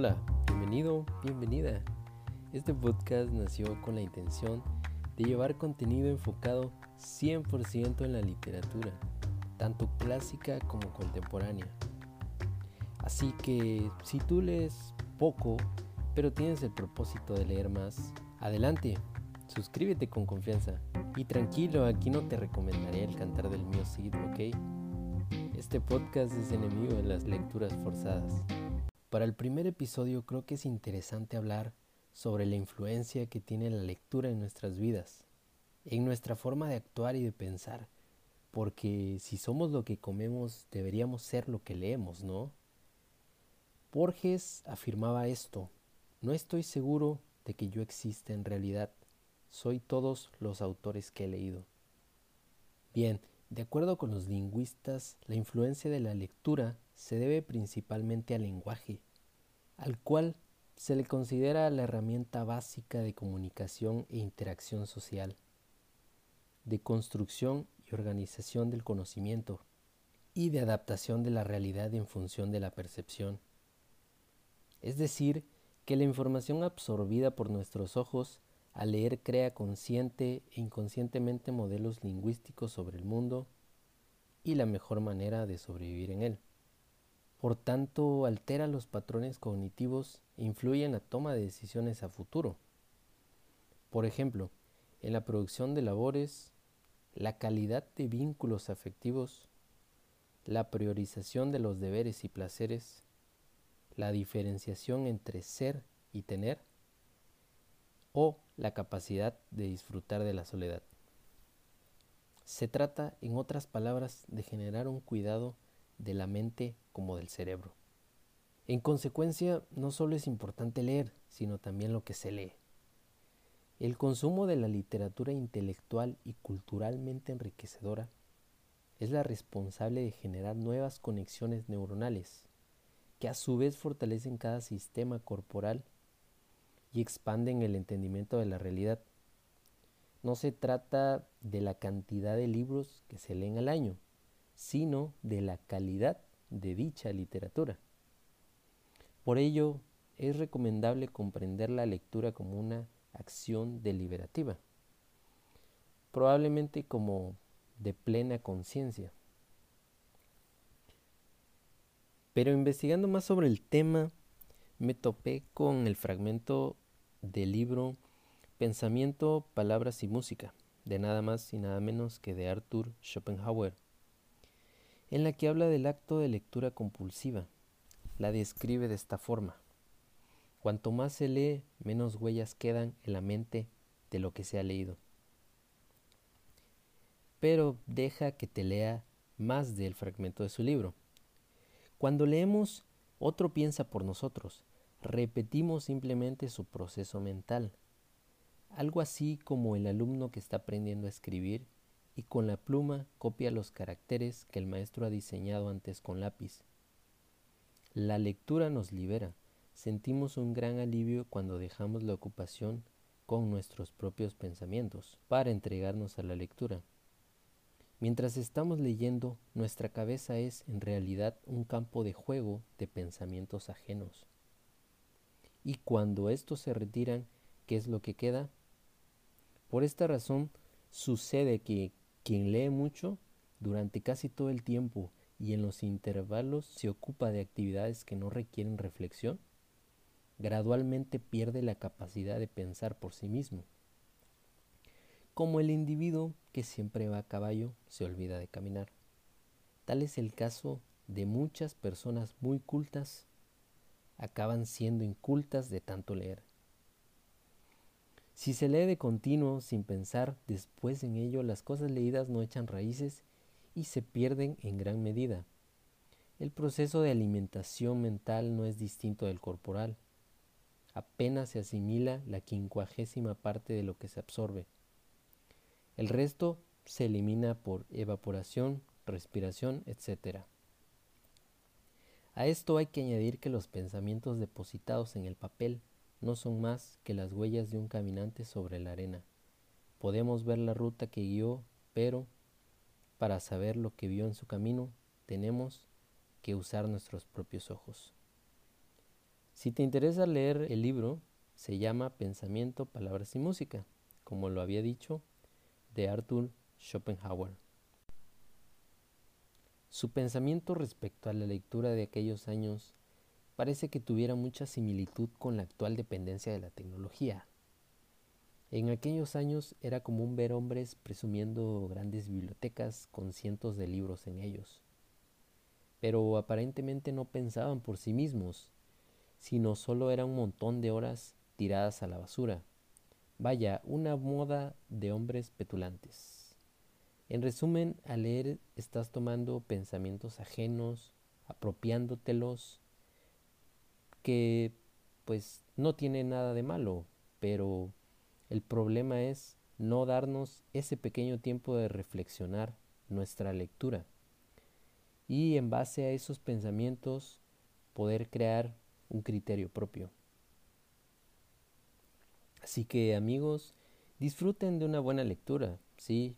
Hola, bienvenido, bienvenida. Este podcast nació con la intención de llevar contenido enfocado 100% en la literatura, tanto clásica como contemporánea. Así que si tú lees poco, pero tienes el propósito de leer más, adelante, suscríbete con confianza. Y tranquilo, aquí no te recomendaré el cantar del mío Cid, ¿ok? Este podcast es enemigo de las lecturas forzadas. Para el primer episodio creo que es interesante hablar sobre la influencia que tiene la lectura en nuestras vidas, en nuestra forma de actuar y de pensar, porque si somos lo que comemos deberíamos ser lo que leemos, ¿no? Borges afirmaba esto, no estoy seguro de que yo exista en realidad, soy todos los autores que he leído. Bien, de acuerdo con los lingüistas, la influencia de la lectura se debe principalmente al lenguaje, al cual se le considera la herramienta básica de comunicación e interacción social, de construcción y organización del conocimiento y de adaptación de la realidad en función de la percepción. Es decir, que la información absorbida por nuestros ojos al leer crea consciente e inconscientemente modelos lingüísticos sobre el mundo y la mejor manera de sobrevivir en él. Por tanto, altera los patrones cognitivos e influye en la toma de decisiones a futuro. Por ejemplo, en la producción de labores, la calidad de vínculos afectivos, la priorización de los deberes y placeres, la diferenciación entre ser y tener, o la capacidad de disfrutar de la soledad. Se trata, en otras palabras, de generar un cuidado de la mente como del cerebro. En consecuencia, no solo es importante leer, sino también lo que se lee. El consumo de la literatura intelectual y culturalmente enriquecedora es la responsable de generar nuevas conexiones neuronales, que a su vez fortalecen cada sistema corporal y expanden el entendimiento de la realidad. No se trata de la cantidad de libros que se leen al año, sino de la calidad de dicha literatura. Por ello, es recomendable comprender la lectura como una acción deliberativa, probablemente como de plena conciencia. Pero investigando más sobre el tema, me topé con el fragmento del libro Pensamiento, Palabras y Música, de nada más y nada menos que de Arthur Schopenhauer en la que habla del acto de lectura compulsiva. La describe de esta forma. Cuanto más se lee, menos huellas quedan en la mente de lo que se ha leído. Pero deja que te lea más del fragmento de su libro. Cuando leemos, otro piensa por nosotros. Repetimos simplemente su proceso mental. Algo así como el alumno que está aprendiendo a escribir y con la pluma copia los caracteres que el maestro ha diseñado antes con lápiz. La lectura nos libera. Sentimos un gran alivio cuando dejamos la ocupación con nuestros propios pensamientos para entregarnos a la lectura. Mientras estamos leyendo, nuestra cabeza es en realidad un campo de juego de pensamientos ajenos. Y cuando estos se retiran, ¿qué es lo que queda? Por esta razón, sucede que quien lee mucho durante casi todo el tiempo y en los intervalos se ocupa de actividades que no requieren reflexión, gradualmente pierde la capacidad de pensar por sí mismo. Como el individuo que siempre va a caballo se olvida de caminar. Tal es el caso de muchas personas muy cultas, acaban siendo incultas de tanto leer. Si se lee de continuo sin pensar después en ello, las cosas leídas no echan raíces y se pierden en gran medida. El proceso de alimentación mental no es distinto del corporal. Apenas se asimila la quincuagésima parte de lo que se absorbe. El resto se elimina por evaporación, respiración, etc. A esto hay que añadir que los pensamientos depositados en el papel no son más que las huellas de un caminante sobre la arena. Podemos ver la ruta que guió, pero para saber lo que vio en su camino, tenemos que usar nuestros propios ojos. Si te interesa leer el libro, se llama Pensamiento, Palabras y Música, como lo había dicho, de Arthur Schopenhauer. Su pensamiento respecto a la lectura de aquellos años parece que tuviera mucha similitud con la actual dependencia de la tecnología. En aquellos años era común ver hombres presumiendo grandes bibliotecas con cientos de libros en ellos, pero aparentemente no pensaban por sí mismos, sino solo era un montón de horas tiradas a la basura. Vaya, una moda de hombres petulantes. En resumen, al leer estás tomando pensamientos ajenos, apropiándotelos, que pues no tiene nada de malo, pero el problema es no darnos ese pequeño tiempo de reflexionar nuestra lectura y en base a esos pensamientos poder crear un criterio propio. Así que amigos, disfruten de una buena lectura, sí,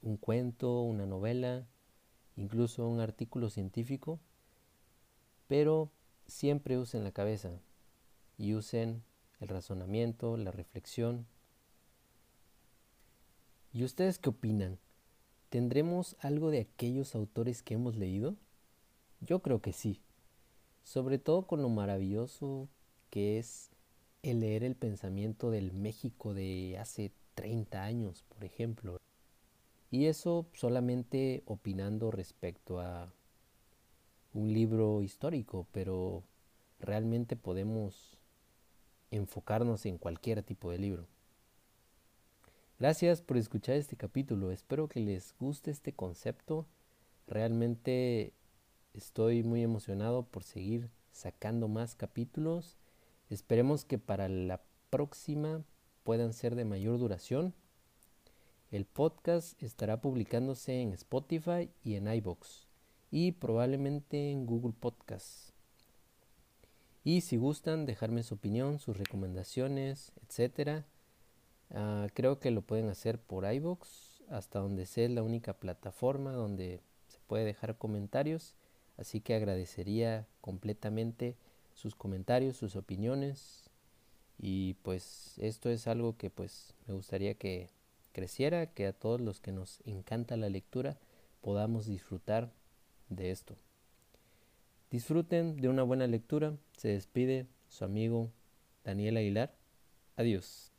un cuento, una novela, incluso un artículo científico, pero siempre usen la cabeza y usen el razonamiento, la reflexión. ¿Y ustedes qué opinan? ¿Tendremos algo de aquellos autores que hemos leído? Yo creo que sí, sobre todo con lo maravilloso que es el leer el pensamiento del México de hace 30 años, por ejemplo. Y eso solamente opinando respecto a un libro histórico, pero realmente podemos enfocarnos en cualquier tipo de libro. Gracias por escuchar este capítulo, espero que les guste este concepto. Realmente estoy muy emocionado por seguir sacando más capítulos. Esperemos que para la próxima puedan ser de mayor duración. El podcast estará publicándose en Spotify y en iBox y probablemente en Google Podcast. Y si gustan dejarme su opinión, sus recomendaciones, etcétera, ah, creo que lo pueden hacer por iBox, hasta donde sea la única plataforma donde se puede dejar comentarios. Así que agradecería completamente sus comentarios, sus opiniones. Y pues esto es algo que pues me gustaría que creciera, que a todos los que nos encanta la lectura podamos disfrutar de esto. Disfruten de una buena lectura. Se despide su amigo Daniel Aguilar. Adiós.